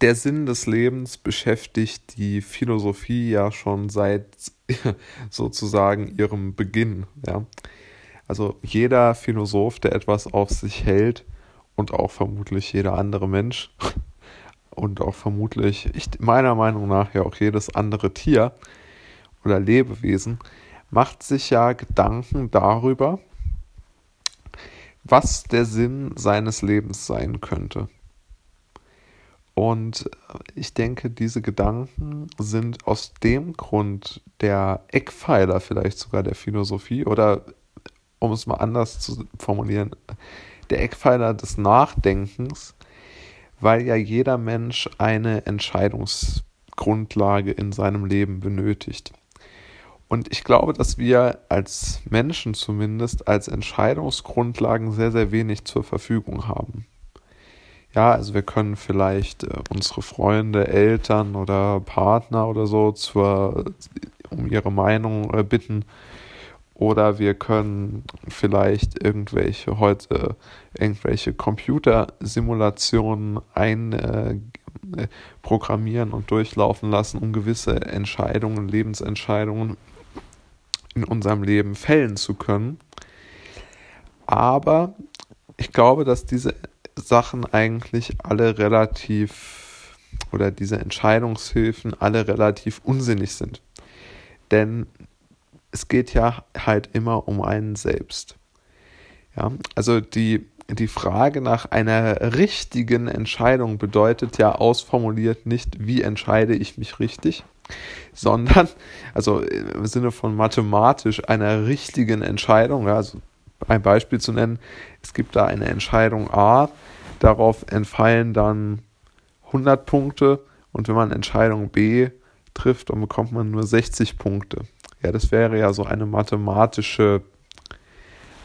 der Sinn des Lebens beschäftigt die Philosophie ja schon seit sozusagen ihrem Beginn. Ja? Also jeder Philosoph, der etwas auf sich hält und auch vermutlich jeder andere Mensch und auch vermutlich, ich, meiner Meinung nach ja auch jedes andere Tier oder Lebewesen, macht sich ja Gedanken darüber, was der Sinn seines Lebens sein könnte. Und ich denke, diese Gedanken sind aus dem Grund der Eckpfeiler vielleicht sogar der Philosophie oder um es mal anders zu formulieren, der Eckpfeiler des Nachdenkens, weil ja jeder Mensch eine Entscheidungsgrundlage in seinem Leben benötigt. Und ich glaube, dass wir als Menschen zumindest als Entscheidungsgrundlagen sehr, sehr wenig zur Verfügung haben. Ja, also wir können vielleicht äh, unsere Freunde, Eltern oder Partner oder so zur, um ihre Meinung äh, bitten. Oder wir können vielleicht irgendwelche heute irgendwelche Computersimulationen einprogrammieren äh, und durchlaufen lassen, um gewisse Entscheidungen, Lebensentscheidungen in unserem Leben fällen zu können. Aber ich glaube, dass diese Sachen eigentlich alle relativ oder diese Entscheidungshilfen alle relativ unsinnig sind. Denn es geht ja halt immer um einen selbst. Ja, also die, die Frage nach einer richtigen Entscheidung bedeutet ja ausformuliert nicht, wie entscheide ich mich richtig, sondern, also im Sinne von mathematisch einer richtigen Entscheidung, also ein Beispiel zu nennen, es gibt da eine Entscheidung A, darauf entfallen dann 100 Punkte. Und wenn man Entscheidung B trifft, dann bekommt man nur 60 Punkte. Ja, das wäre ja so eine mathematische,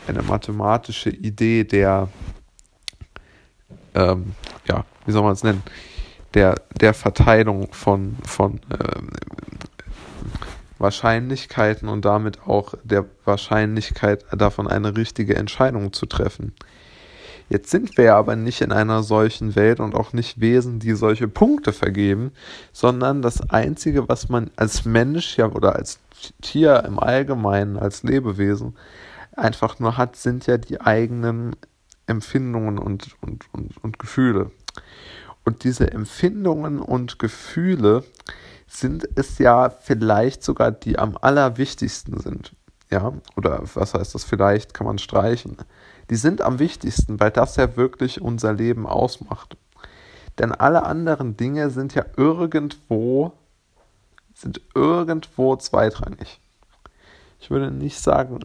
eine mathematische Idee der, ähm, ja, wie soll man es nennen, der, der Verteilung von, von ähm, Wahrscheinlichkeiten und damit auch der Wahrscheinlichkeit davon eine richtige Entscheidung zu treffen. Jetzt sind wir aber nicht in einer solchen Welt und auch nicht Wesen, die solche Punkte vergeben, sondern das Einzige, was man als Mensch ja oder als Tier im Allgemeinen, als Lebewesen einfach nur hat, sind ja die eigenen Empfindungen und, und, und, und Gefühle. Und diese Empfindungen und Gefühle sind es ja vielleicht sogar die am allerwichtigsten sind. Ja, oder was heißt das vielleicht, kann man streichen die sind am wichtigsten, weil das ja wirklich unser Leben ausmacht. Denn alle anderen Dinge sind ja irgendwo, sind irgendwo zweitrangig. Ich würde nicht sagen,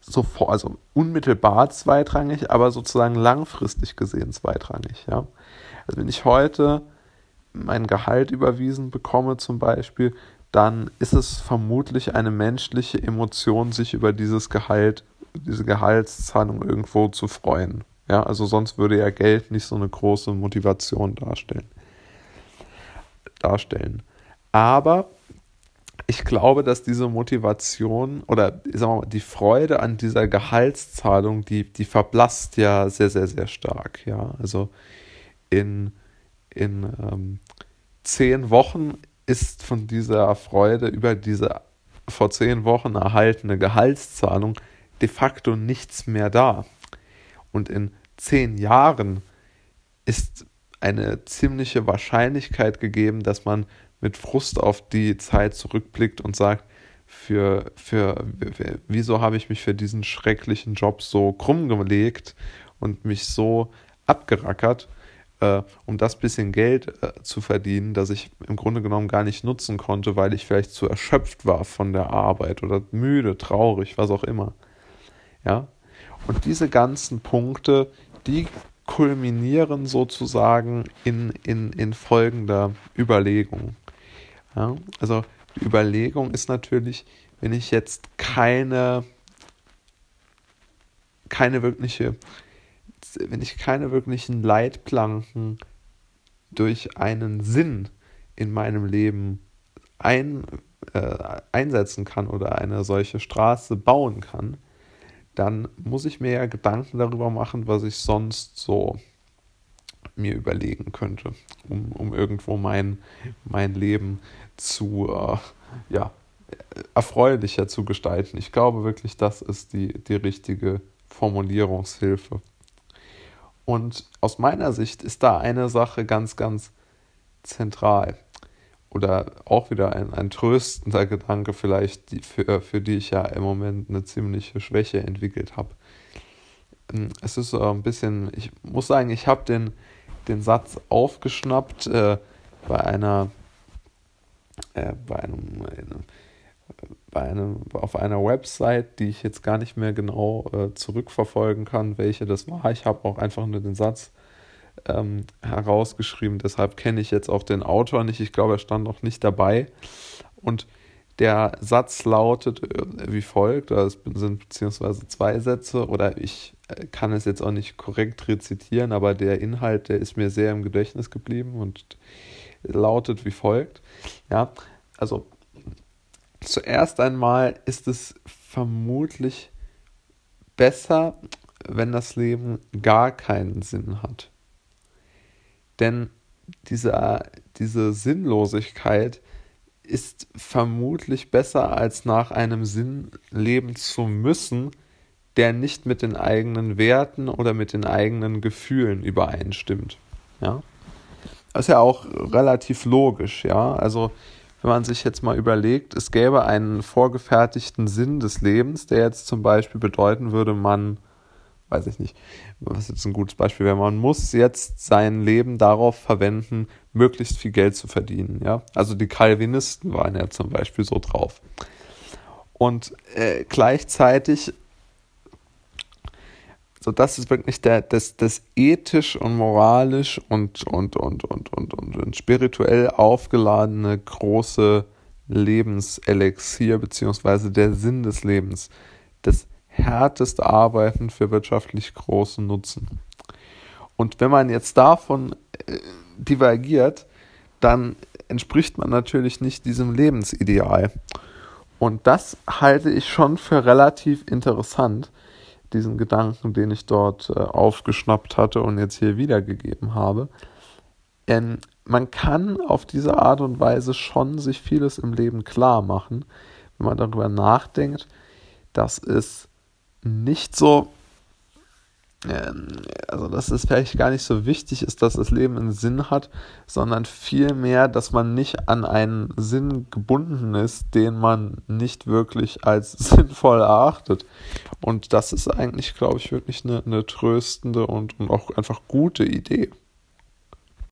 sofort, also unmittelbar zweitrangig, aber sozusagen langfristig gesehen zweitrangig, ja. Also wenn ich heute mein Gehalt überwiesen bekomme zum Beispiel, dann ist es vermutlich eine menschliche Emotion, sich über dieses Gehalt diese Gehaltszahlung irgendwo zu freuen. Ja, also sonst würde ja Geld nicht so eine große Motivation darstellen. darstellen. Aber ich glaube, dass diese Motivation oder sagen wir mal, die Freude an dieser Gehaltszahlung, die, die verblasst ja sehr, sehr, sehr stark. Ja, also in, in ähm, zehn Wochen ist von dieser Freude über diese vor zehn Wochen erhaltene Gehaltszahlung de facto nichts mehr da. Und in zehn Jahren ist eine ziemliche Wahrscheinlichkeit gegeben, dass man mit Frust auf die Zeit zurückblickt und sagt, für, für, wieso habe ich mich für diesen schrecklichen Job so krumm gelegt und mich so abgerackert, äh, um das bisschen Geld äh, zu verdienen, das ich im Grunde genommen gar nicht nutzen konnte, weil ich vielleicht zu erschöpft war von der Arbeit oder müde, traurig, was auch immer. Ja? Und diese ganzen Punkte, die kulminieren sozusagen in, in, in folgender Überlegung. Ja? Also die Überlegung ist natürlich, wenn ich jetzt keine, keine wirkliche, wenn ich keine wirklichen Leitplanken durch einen Sinn in meinem Leben ein, äh, einsetzen kann oder eine solche Straße bauen kann, dann muss ich mir ja Gedanken darüber machen, was ich sonst so mir überlegen könnte, um, um irgendwo mein, mein Leben zu, äh, ja, erfreulicher zu gestalten. Ich glaube wirklich, das ist die, die richtige Formulierungshilfe. Und aus meiner Sicht ist da eine Sache ganz, ganz zentral. Oder auch wieder ein, ein tröstender Gedanke vielleicht, die, für, für die ich ja im Moment eine ziemliche Schwäche entwickelt habe. Ähm, es ist so ein bisschen, ich muss sagen, ich habe den, den Satz aufgeschnappt äh, bei einer, äh, bei einem, bei einem, auf einer Website, die ich jetzt gar nicht mehr genau äh, zurückverfolgen kann, welche das war. Ich habe auch einfach nur den Satz ähm, herausgeschrieben, deshalb kenne ich jetzt auch den Autor nicht. Ich glaube, er stand noch nicht dabei. Und der Satz lautet äh, wie folgt, es sind beziehungsweise zwei Sätze, oder ich äh, kann es jetzt auch nicht korrekt rezitieren, aber der Inhalt, der ist mir sehr im Gedächtnis geblieben und lautet wie folgt. Ja, also zuerst einmal ist es vermutlich besser, wenn das Leben gar keinen Sinn hat. Denn diese, diese Sinnlosigkeit ist vermutlich besser, als nach einem Sinn leben zu müssen, der nicht mit den eigenen Werten oder mit den eigenen Gefühlen übereinstimmt. Ja. Das ist ja auch relativ logisch, ja. Also, wenn man sich jetzt mal überlegt, es gäbe einen vorgefertigten Sinn des Lebens, der jetzt zum Beispiel bedeuten würde, man weiß ich nicht, was jetzt ein gutes Beispiel wäre, man muss jetzt sein Leben darauf verwenden, möglichst viel Geld zu verdienen. Ja? Also die Calvinisten waren ja zum Beispiel so drauf. Und äh, gleichzeitig, so das ist wirklich der, das, das ethisch und moralisch und, und, und, und, und, und, und spirituell aufgeladene große Lebenselixier, beziehungsweise der Sinn des Lebens. Das härtest Arbeiten für wirtschaftlich großen Nutzen. Und wenn man jetzt davon äh, divergiert, dann entspricht man natürlich nicht diesem Lebensideal. Und das halte ich schon für relativ interessant, diesen Gedanken, den ich dort äh, aufgeschnappt hatte und jetzt hier wiedergegeben habe. Denn man kann auf diese Art und Weise schon sich vieles im Leben klar machen, wenn man darüber nachdenkt, dass es nicht so, ähm, also dass es vielleicht gar nicht so wichtig ist, dass das Leben einen Sinn hat, sondern vielmehr, dass man nicht an einen Sinn gebunden ist, den man nicht wirklich als sinnvoll erachtet. Und das ist eigentlich, glaube ich, wirklich eine, eine tröstende und, und auch einfach gute Idee.